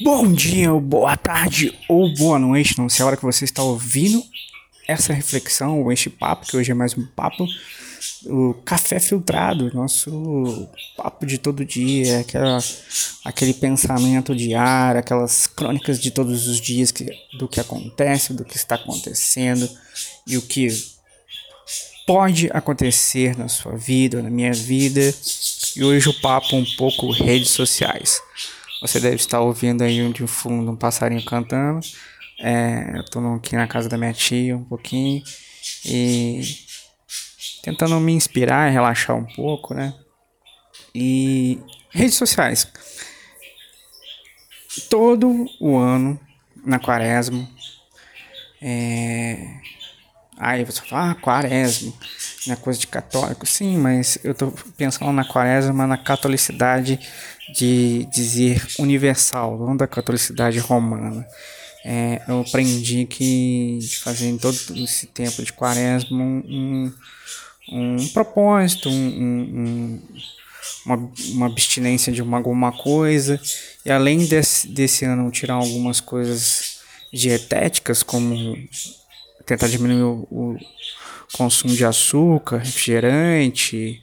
Bom dia, ou boa tarde ou boa noite, não sei a hora que você está ouvindo essa reflexão ou este papo, que hoje é mais um papo, o café filtrado, nosso papo de todo dia, aquela, aquele pensamento diário, aquelas crônicas de todos os dias que, do que acontece, do que está acontecendo e o que pode acontecer na sua vida, na minha vida. E hoje o papo um pouco redes sociais. Você deve estar ouvindo aí de fundo um passarinho cantando. É, eu tô aqui na casa da minha tia um pouquinho e tentando me inspirar relaxar um pouco, né? E redes sociais. Todo o ano, na quaresma, é... aí você fala, ah, quaresma, é coisa de católico. Sim, mas eu tô pensando na quaresma, na catolicidade de dizer universal, não da catolicidade romana. É, eu aprendi que de fazer em todo esse tempo de quaresma um, um, um propósito, um, uma, uma abstinência de uma, alguma coisa, e além desse, desse ano tirar algumas coisas dietéticas, como tentar diminuir o, o consumo de açúcar, refrigerante,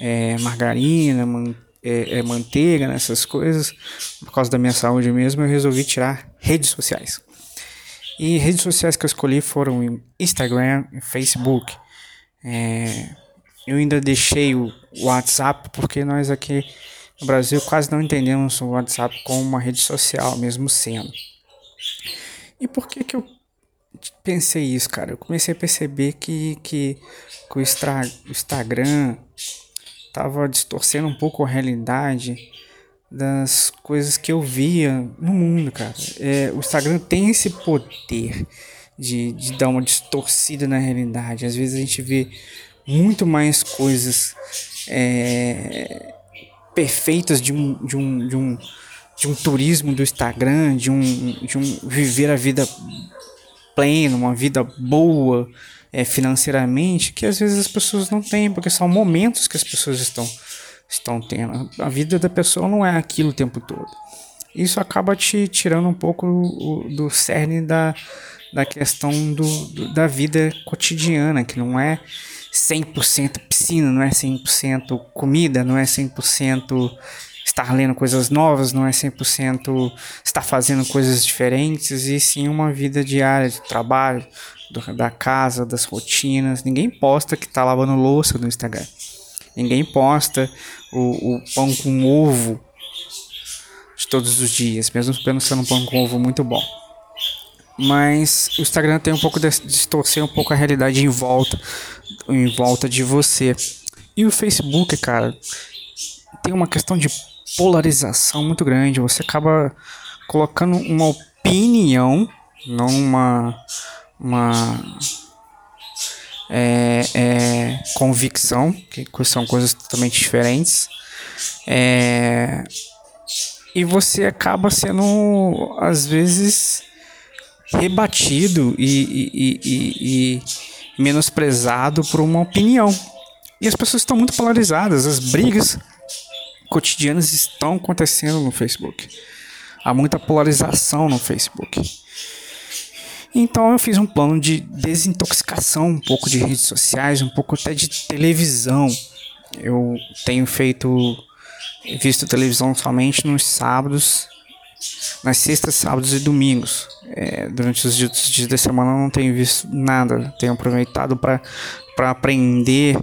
é, margarina, manteiga é, é, manteiga, nessas né, coisas, por causa da minha saúde mesmo, eu resolvi tirar redes sociais. E redes sociais que eu escolhi foram Instagram e Facebook. É, eu ainda deixei o WhatsApp porque nós aqui no Brasil quase não entendemos o WhatsApp como uma rede social, mesmo sendo. E por que que eu pensei isso, cara? Eu comecei a perceber que, que, que o Instagram estava distorcendo um pouco a realidade das coisas que eu via no mundo, cara. É, o Instagram tem esse poder de, de dar uma distorcida na realidade. Às vezes a gente vê muito mais coisas é, perfeitas de um, de, um, de, um, de um turismo do Instagram, de um, de um viver a vida plena, uma vida boa, é, financeiramente que às vezes as pessoas não têm, porque são momentos que as pessoas estão, estão tendo. A vida da pessoa não é aquilo o tempo todo. Isso acaba te tirando um pouco do cerne da, da questão do, do, da vida cotidiana, que não é 100% piscina, não é 100% comida, não é 100% estar lendo coisas novas, não é 100% estar fazendo coisas diferentes, e sim uma vida diária de trabalho, do, da casa, das rotinas. Ninguém posta que tá lavando louça no Instagram. Ninguém posta o, o pão com ovo de todos os dias, mesmo sendo um pão com ovo muito bom. Mas o Instagram tem um pouco de distorcer um pouco a realidade em volta, em volta de você. E o Facebook, cara, tem uma questão de polarização muito grande. Você acaba colocando uma opinião, não uma uma é, é, convicção, que são coisas totalmente diferentes. É, e você acaba sendo, às vezes, rebatido e, e, e, e menosprezado por uma opinião. E as pessoas estão muito polarizadas, as brigas cotidianas estão acontecendo no Facebook. Há muita polarização no Facebook. Então eu fiz um plano de desintoxicação um pouco de redes sociais, um pouco até de televisão. Eu tenho feito visto televisão somente nos sábados, nas sextas, sábados e domingos. É, durante os dias, dias da semana eu não tenho visto nada. Tenho aproveitado para aprender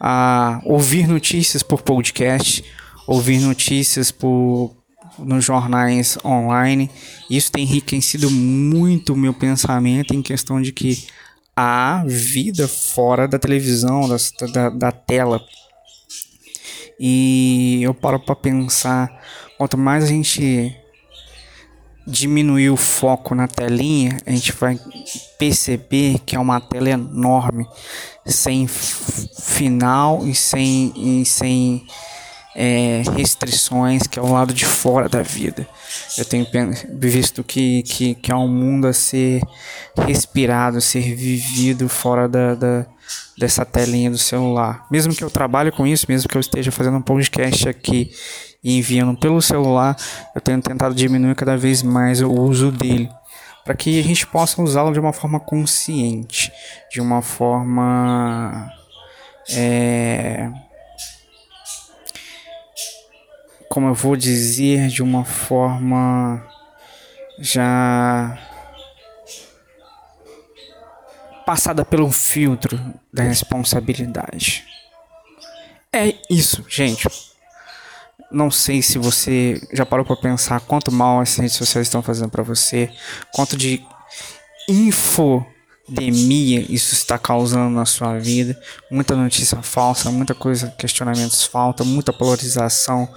a ouvir notícias por podcast, ouvir notícias por nos jornais online. Isso tem enriquecido muito o meu pensamento em questão de que há vida fora da televisão, da, da, da tela. E eu paro para pensar, quanto mais a gente diminuir o foco na telinha, a gente vai perceber que é uma tela enorme, sem final e sem, e sem é, restrições que é o lado de fora da vida. Eu tenho visto que, que, que é um mundo a ser respirado, a ser vivido fora da, da, dessa telinha do celular. Mesmo que eu trabalhe com isso, mesmo que eu esteja fazendo um podcast aqui e enviando pelo celular, eu tenho tentado diminuir cada vez mais o uso dele, para que a gente possa usá-lo de uma forma consciente, de uma forma é, como eu vou dizer, de uma forma já passada pelo filtro da responsabilidade. É isso, gente. Não sei se você já parou para pensar quanto mal as redes sociais estão fazendo para você, quanto de infodemia isso está causando na sua vida, muita notícia falsa, muita coisa, questionamentos falta, muita polarização,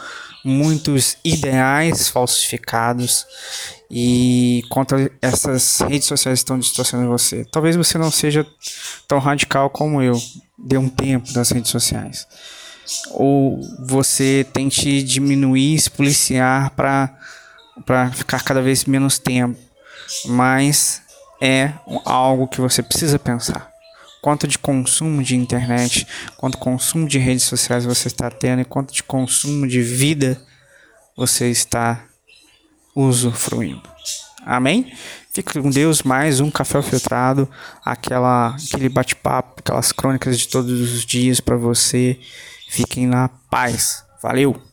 muitos ideais falsificados e quanto essas redes sociais estão distorcendo você. Talvez você não seja tão radical como eu, dê um tempo das redes sociais. Ou você tente diminuir, se policiar para ficar cada vez menos tempo. Mas é algo que você precisa pensar. Quanto de consumo de internet, quanto consumo de redes sociais você está tendo e quanto de consumo de vida você está usufruindo. Amém? Fique com Deus, mais um café filtrado, aquela, aquele bate-papo, aquelas crônicas de todos os dias para você. Fiquem na paz. Valeu!